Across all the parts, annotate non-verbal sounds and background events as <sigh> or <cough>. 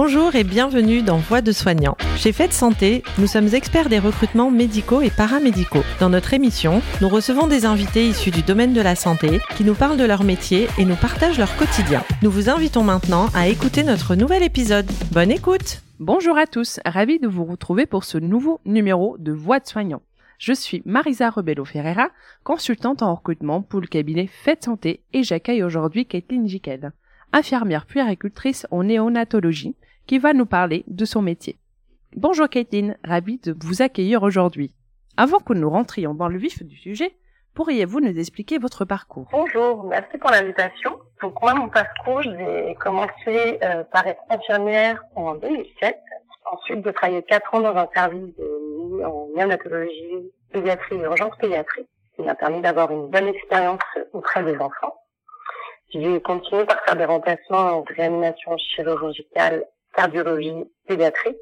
Bonjour et bienvenue dans Voix de soignants. Chez Fête Santé, nous sommes experts des recrutements médicaux et paramédicaux. Dans notre émission, nous recevons des invités issus du domaine de la santé qui nous parlent de leur métier et nous partagent leur quotidien. Nous vous invitons maintenant à écouter notre nouvel épisode. Bonne écoute Bonjour à tous, ravi de vous retrouver pour ce nouveau numéro de Voix de soignants. Je suis Marisa Rebello Ferreira, consultante en recrutement pour le cabinet Fête Santé et j'accueille aujourd'hui Kathleen Jiquel infirmière puéricultrice en néonatologie, qui va nous parler de son métier. Bonjour Caitlin, ravie de vous accueillir aujourd'hui. Avant que nous rentrions dans le vif du sujet, pourriez-vous nous expliquer votre parcours? Bonjour, merci pour l'invitation. Donc moi, mon parcours, j'ai commencé euh, par être infirmière en 2007. Ensuite, j'ai travaillé quatre ans dans un service de, en néonatologie, pédiatrie et urgence pédiatrie, qui m'a permis d'avoir une bonne expérience auprès des enfants. J'ai continué par faire des remplacements en réanimation chirurgicale, cardiologie, pédiatrique.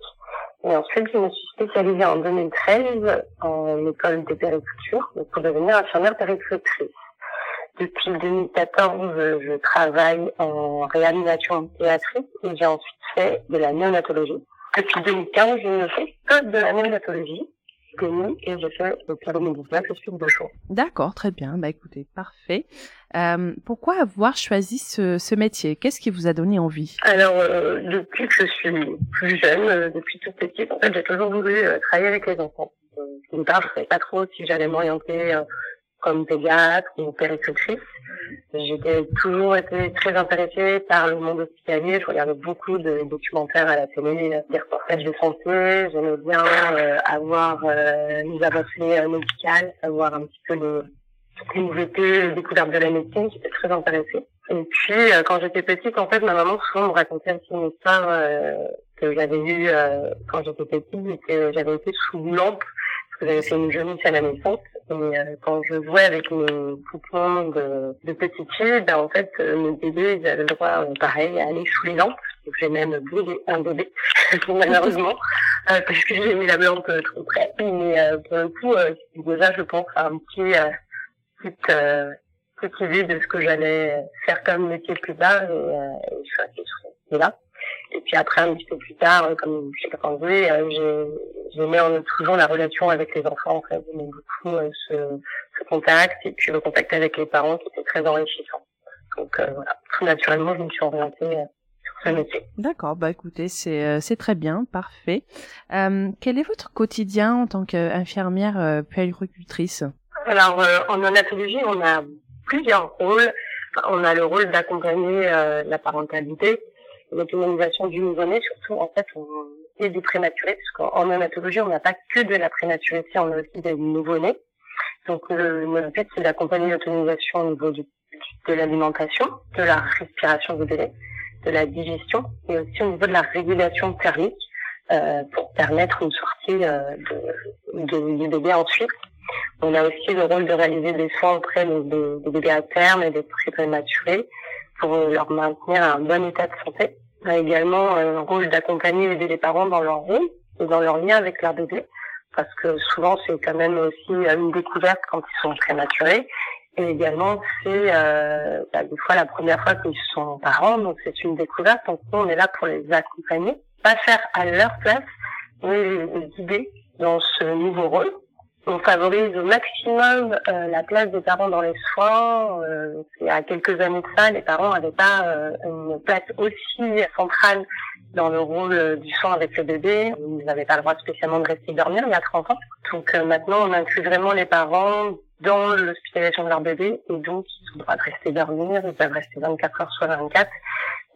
Et ensuite, je me suis spécialisée en 2013 en école de périculture pour devenir infirmière péricultrice. Depuis 2014, je travaille en réanimation pédiatrique et j'ai ensuite fait de la néonatologie. Depuis 2015, je ne fais que de la néonatologie et le de. D'accord, très bien. Bah écoutez, parfait. Euh, pourquoi avoir choisi ce, ce métier? Qu'est-ce qui vous a donné envie? Alors, euh, depuis que je suis plus jeune, euh, depuis toute petite, en fait, j'ai toujours voulu travailler avec les enfants. D'une part, je savais pas trop si j'allais m'orienter comme pédiatre ou péricultrice. J'étais toujours été très intéressée par le monde hospitalier. Je regardais beaucoup de documentaires à la télé, des reportages de santé. J'aimais bien euh, avoir euh, les avancées euh, médicales, savoir un petit peu les, les nouveautés, les découvertes de la médecine. J'étais très intéressée. Et puis, euh, quand j'étais petite, en fait, ma maman souvent me racontait aussi une histoire euh, que j'avais eue euh, quand j'étais petite et que j'avais été sous lampe que j'avais fait une à la naissance. Et euh, quand je jouais avec mes poupons de, de petites filles, ben, en fait, euh, mes bébés, ils avaient le droit, euh, pareil, à aller sous les lampes. J'ai même brûlé un bébé, <laughs> malheureusement, euh, parce que j'ai mis la lampe euh, trop près. Mais euh, pour le coup, déjà, je pense, un petit, petite, petite idée de ce que j'allais faire comme métier plus tard. Et, et je suis métier-là. Et puis après, un petit peu plus tard, euh, comme j'ai grandi, euh, j'ai- j'aimais en- toujours la relation avec les enfants. En fait, j'aimais beaucoup euh, ce, ce contact et puis le contact avec les parents qui était très enrichissant. Donc euh, voilà, tout naturellement, je me suis orientée euh, sur ce métier. D'accord, bah écoutez, c'est euh, c'est très bien, parfait. Euh, quel est votre quotidien en tant qu'infirmière euh, puéricultrice? Alors, euh, en anatologie, on a plusieurs rôles. On a le rôle d'accompagner euh, la parentalité, l'autonomisation du nouveau-né, surtout en fait, on et des prématurés, parce qu'en on n'a pas que de la prématurité, on a aussi des nouveau-nés. Donc, le, but, c'est d'accompagner l'autonomisation au niveau du, de l'alimentation, de la respiration du bébé, de la digestion, et aussi au niveau de la régulation thermique, euh, pour permettre une sortie euh, de, de- du bébé ensuite. On a aussi le rôle de réaliser des soins auprès des, des bébés à terme et des prématurés pour leur maintenir un bon état de santé. On a également euh, un rôle d'accompagner et aider les parents dans leur rôle et dans leur lien avec leur bébé, parce que souvent c'est quand même aussi une découverte quand ils sont prématurés. Et également, c'est euh, bah, des fois la première fois qu'ils sont parents, donc c'est une découverte. Donc nous, on est là pour les accompagner, pas faire à leur place, mais les guider dans ce nouveau rôle on favorise au maximum euh, la place des parents dans les soins. Euh, il y a quelques années de ça, les parents n'avaient pas euh, une place aussi centrale dans le rôle euh, du soin avec le bébé. Ils n'avaient pas le droit spécialement de rester dormir il y a 30 ans. Donc euh, maintenant, on inclut vraiment les parents dans l'hospitalisation de leur bébé et donc ils ont le droit de rester dormir, ils peuvent rester 24 heures sur 24.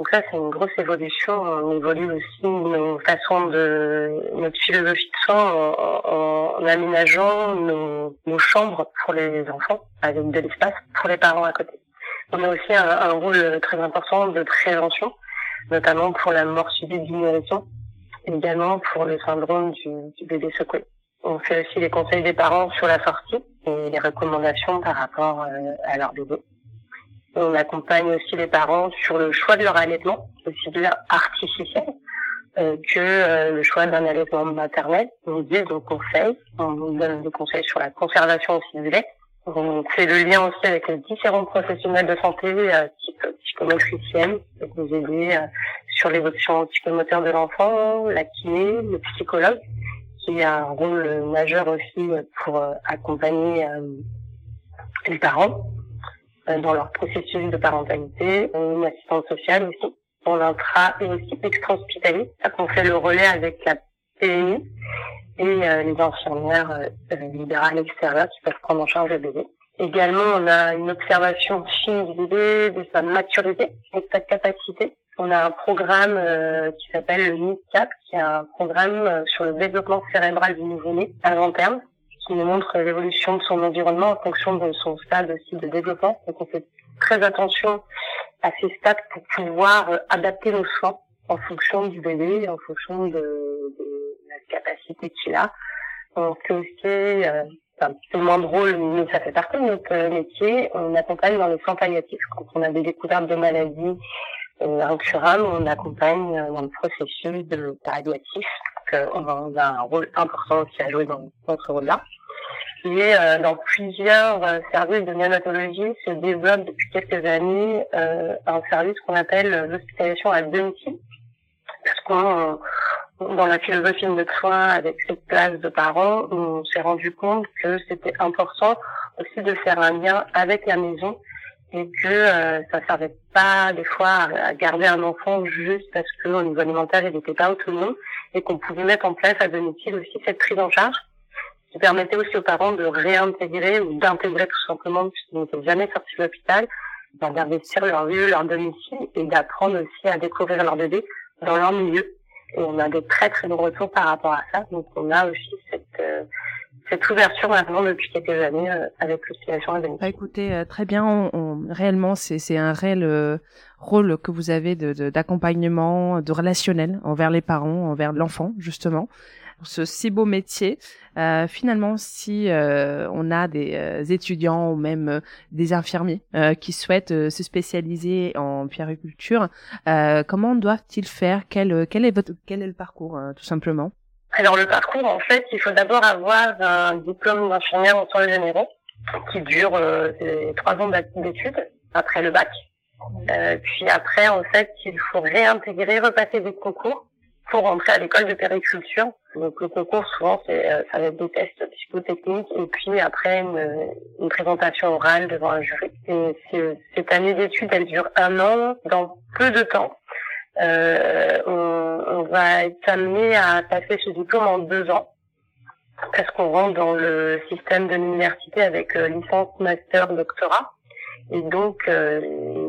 Donc ça, c'est une grosse évolution. On évolue aussi nos façons de, notre philosophie de soins en, aménageant nos, chambres pour les enfants avec de l'espace pour les parents à côté. On a aussi un, rôle très important de prévention, notamment pour la mort subite du nourrisson, également pour le syndrome du, du bébé secoué. On fait aussi les conseils des parents sur la sortie et les recommandations par rapport euh, à leur bébé. On accompagne aussi les parents sur le choix de leur allaitement, aussi bien artificiel euh, que euh, le choix d'un allaitement maternel. On dit nos conseils, on donne des conseils sur la conservation aussi du lait. On fait le lien aussi avec les différents professionnels de santé, euh, type psychomotricienne, pour nous aider euh, sur l'évolution psychomoteur de l'enfant, la kiné, le psychologue, qui a un rôle majeur aussi pour accompagner les parents dans leur processus de parentalité, une assistante sociale aussi, pour l'intra et aussi extra-hospitalier. On fait le relais avec la PMI et les infirmières libérales extérieures qui peuvent prendre en charge le bébé. Également, on a une observation fine du bébé, de sa maturité et de sa capacité. On a un programme euh, qui s'appelle le NICAP, qui est un programme euh, sur le développement cérébral du nouveau-né à long terme, qui nous montre l'évolution de son environnement en fonction de son stade aussi de développement. Donc on fait très attention à ces stades pour pouvoir euh, adapter nos soins en fonction du bébé, en fonction de, la capacité qu'il a. On fait aussi c'est un peu moins drôle, mais ça fait partie de notre euh, métier. On accompagne dans les soins palliatifs. Quand on a des découvertes de maladies euh, incurables, on accompagne euh, dans le processus de palliatif. on a un rôle important aussi à jouer dans, ce rôle-là. Et euh, dans plusieurs euh, services de néonatologie se développe depuis quelques années un service qu'on appelle l'hospitalisation à domicile. Parce qu'on dans la philosophie de notre soin avec cette place de parents, on s'est rendu compte que c'était important aussi de faire un lien avec la maison et que euh, ça servait pas des fois à, garder un enfant juste parce que au niveau alimentaire il n'était pas autonome et qu'on pouvait mettre en place à domicile aussi cette prise en charge qui permettait aussi aux parents de réintégrer ou d'intégrer tout simplement puisqu'ils n'étaient jamais sortis de l'hôpital d'investir leur lieu, leur domicile et d'apprendre aussi à découvrir leur bébé dans leur milieu et on a des très très bons retours par rapport à ça. Donc on a aussi cette, euh, cette ouverture maintenant depuis quelques années euh, avec l'utilisation à Bah, écoutez, euh, très bien. On, réellement, c'est un réel rôle que vous avez d'accompagnement, de, de relationnel envers les parents, envers l'enfant justement ce si beau métier. Euh, finalement, si euh, on a des euh, étudiants ou même des infirmiers qui souhaitent se spécialiser en puériculture, comment doivent-ils faire? Quel, quel, est votre, quel est le parcours, tout simplement? Alors le parcours, en fait, il faut d'abord avoir un diplôme d'infirmière en soins généraux qui dure trois ans d'études après le bac. puis après, en fait, il faut réintégrer, repasser des concours pour rentrer à l'école de périculture. Donc le concours souvent c'est euh, ça va être des tests psychotechniques et puis après une, une présentation orale devant un jury. Et cette année d'études elle dure un an. Dans peu de temps, euh, on, on, va être amené à passer ce diplôme en deux ans parce qu'on rentre dans le système de l'université avec euh, licence, master, doctorat et donc euh,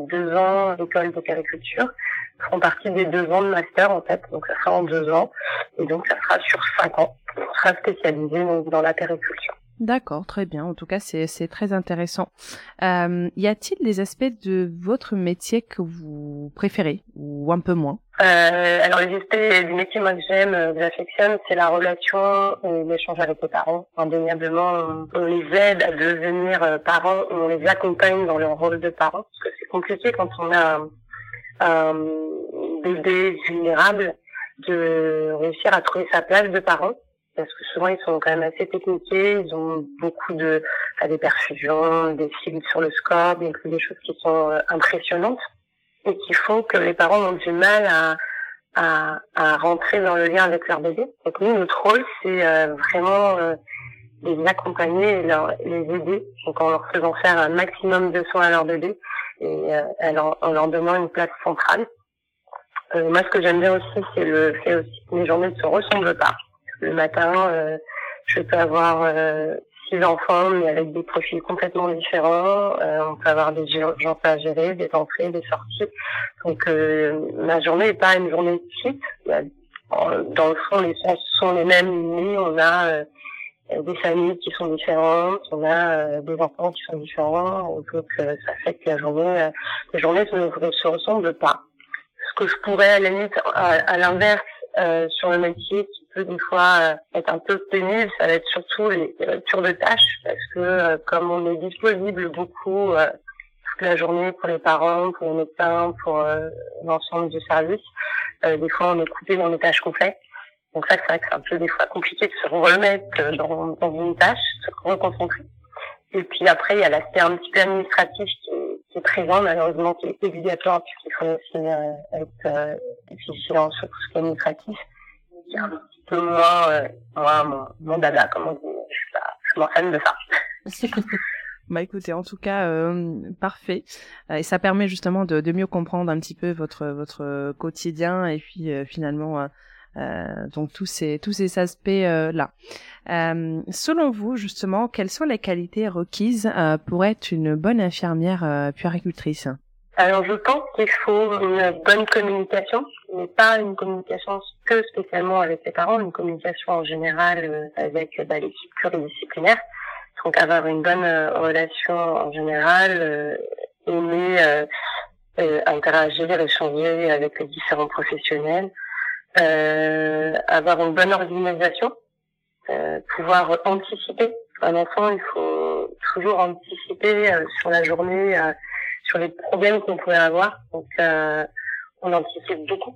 deux ans d'école de périculture feront partie des deux ans de master en fait, donc ça sera en deux ans, et donc ça sera sur cinq ans. On sera spécialisé dans la périculture. D'accord, très bien. En tout cas, c'est très intéressant. Euh, y a-t-il des aspects de votre métier que vous préférez ou un peu moins? Euh, Alors, les aspects du métier moi que j'aime, euh, que j'affectionne, c'est la relation et l'échange avec les parents. Indéniablement, on, les aide à devenir euh, parents, on les accompagne dans leur rôle de parents, parce que c'est compliqué quand on a un bébé vulnérable de réussir à trouver sa place de parent parce que souvent ils sont quand même assez techniqués, ils ont beaucoup de des perfusions, des fibres sur le score, des, des choses qui sont euh, impressionnantes et qui font que les parents ont du mal à, à, à rentrer dans le lien avec leur bébé. Donc nous, notre rôle, c'est euh, vraiment euh, les accompagner et les aider, donc en leur faisant faire un maximum de soins à leur bébé et en, en leur donnant une place centrale. moi, ce que j'aime bien aussi, c'est le fait aussi que les journées ne se ressemblent pas le matin, euh, je peux avoir euh, six enfants, mais avec des profils complètement différents. Euh, on peut avoir des gens à gérer, des entrées, des sorties. Donc ma journée n'est pas une journée type. Dans le fond, les sens sont les mêmes, mais on a des familles qui sont différentes, on a des enfants qui sont différents, donc ça fait que la journée, les journées ne se ressemblent pas. Ce que je pourrais à la limite, à l'inverse, euh, sur le métier qui peut des fois euh, être un peu pénible, ça va être surtout les, lectures de tâches parce que euh, comme on est disponible beaucoup toute la journée pour les parents, pour les médecins, pour l'ensemble du service, des fois on est coupé dans les tâches complètes. Donc ça, c'est vrai que c'est un peu des fois compliqué de se remettre dans, dans une tâche, se reconcentrer. Et puis après, il y a l'aspect un petit peu administratif qui, qui est présent, malheureusement, qui est obligatoire, puisqu'il faut aussi être vigilant sur tout ce qui est administratif. Moi, mon, mon dada, comme on dit. Je de ça. <laughs> Bah écoutez, en tout cas, euh, parfait. Euh, et ça permet justement de, mieux comprendre un petit peu votre votre quotidien et puis euh, finalement donc tous ces tous ces aspects là. selon vous, justement, quelles sont les qualités requises pour être une bonne infirmière puéricultrice? Alors je pense qu'il faut une bonne communication, mais pas une communication que spécialement avec les parents, une communication en général avec bah, l'équipe pluridisciplinaire. Donc avoir une bonne euh, relation en général, euh, aimer euh, euh, interagir, échanger avec les différents professionnels, euh, avoir une bonne organisation, pouvoir anticiper. Un enfant, il faut toujours anticiper sur la journée, sur les problèmes qu'on pourrait avoir. Donc on anticipe beaucoup.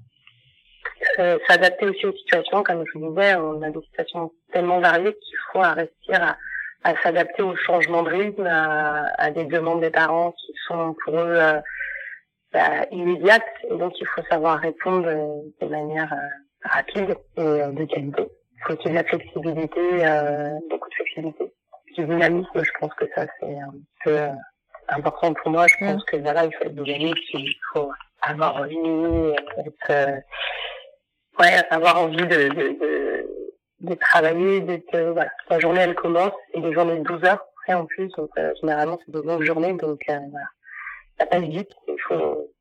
S'adapter aussi aux situations, comme je vous disais, on a des situations tellement variées qu'il faut réussir à à s'adapter au changement de rythme, à, à, des demandes des parents qui sont pour eux euh, bah, immédiates. Et donc, il faut savoir répondre euh, de manière euh, rapide et de qualité. Il faut ait de la flexibilité, beaucoup de flexibilité. Du dynamisme, je pense que ça, c'est un peu important pour moi. Je pense que voilà, il faut être dynamique, il faut avoir envie, être, ouais, avoir envie de, de, de de travailler, d'être voilà, la journée elle commence et les journées de 12 heures après en plus, donc euh, généralement c'est des longues journées, donc euh, voilà, ça passe vite. Il faut,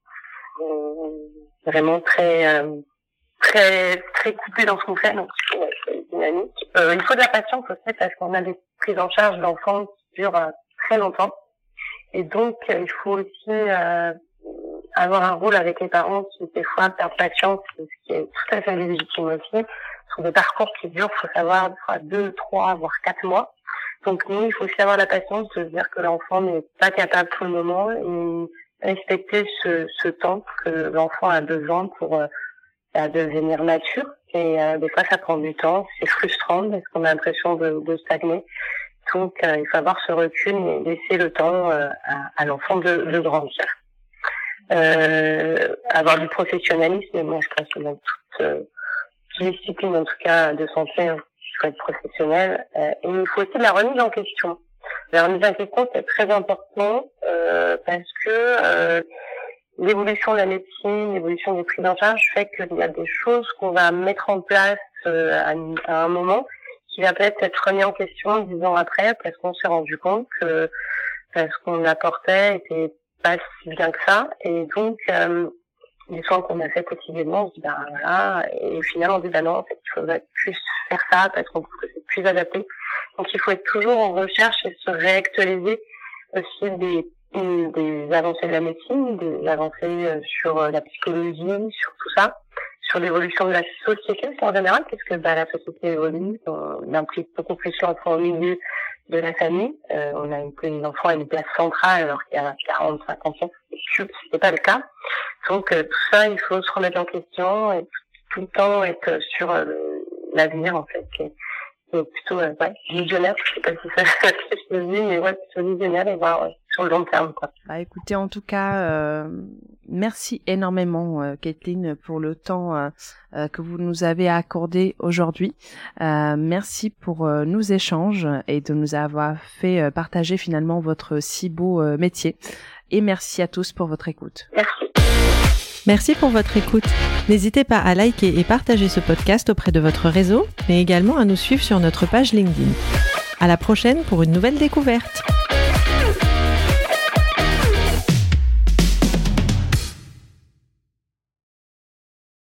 vraiment très euh, très très coupé dans ce qu'on fait, donc il faut être dynamique. il faut de la patience aussi parce qu'on a des prises en charge d'enfants qui durent très longtemps, et donc il faut aussi avoir un rôle avec les parents qui des fois perdent patience, ce qui est tout à fait légitime aussi sont des parcours qui durent, faut savoir, deux, trois, voire quatre mois. Donc nous, il faut aussi avoir la patience de se dire que l'enfant n'est pas capable pour le moment et respecter ce, ce temps que l'enfant a besoin pour euh, bah, devenir mature. Et euh, des fois, ça prend du temps, c'est frustrant parce qu'on a l'impression de, de, stagner. Donc, euh, il faut avoir ce recul et laisser le temps à, à l'enfant de, de, grandir. avoir du professionnalisme, moi, je pense que dans toute discipline en tout cas de santé, hein, il faut être professionnel. Euh, et il faut aussi la remise en question. La remise en question, c'est très important euh, parce que euh, l'évolution de la médecine, l'évolution des prises en charge fait qu'il y a des choses qu'on va mettre en place euh, à, un moment qui va peut-être être remis en question dix ans après parce qu'on s'est rendu compte que ce qu'on apportait était pas si bien que ça. Et donc, euh, les soins qu'on a fait quotidiennement, on se dit ben voilà, et finalement on dit ben non, en fait, il faudrait plus faire ça parce qu'on c'est plus adapté. Donc il faut être toujours en recherche et se réactualiser aussi des, des avancées de la médecine, des avancées euh, sur euh, la psychologie, sur tout ça, sur l'évolution de la société en général, puisque bah, la société évolue, on implique beaucoup plus l'enfant au milieu de la famille. Euh, on a une, les enfants à une place centrale alors qu'il y a 40, 50 ans, c'est pas le cas. Donc euh, tout ça, il faut se remettre en question et tout le temps être sur euh, l'avenir en fait. Et, plutôt euh, ouais, visionnaire, je sais pas si ça <laughs> se dit, mais ouais, plutôt visionnaire et voir sur le long terme. Quoi. Bah écoutez, en tout cas, merci énormément euh, Kathleen pour le temps que vous nous avez accordé aujourd'hui. merci pour nos échanges et de nous avoir fait partager finalement votre si beau métier. Et merci à tous pour votre écoute. Merci. Merci pour votre écoute. N'hésitez pas à liker et partager ce podcast auprès de votre réseau, mais également à nous suivre sur notre page LinkedIn. À la prochaine pour une nouvelle découverte.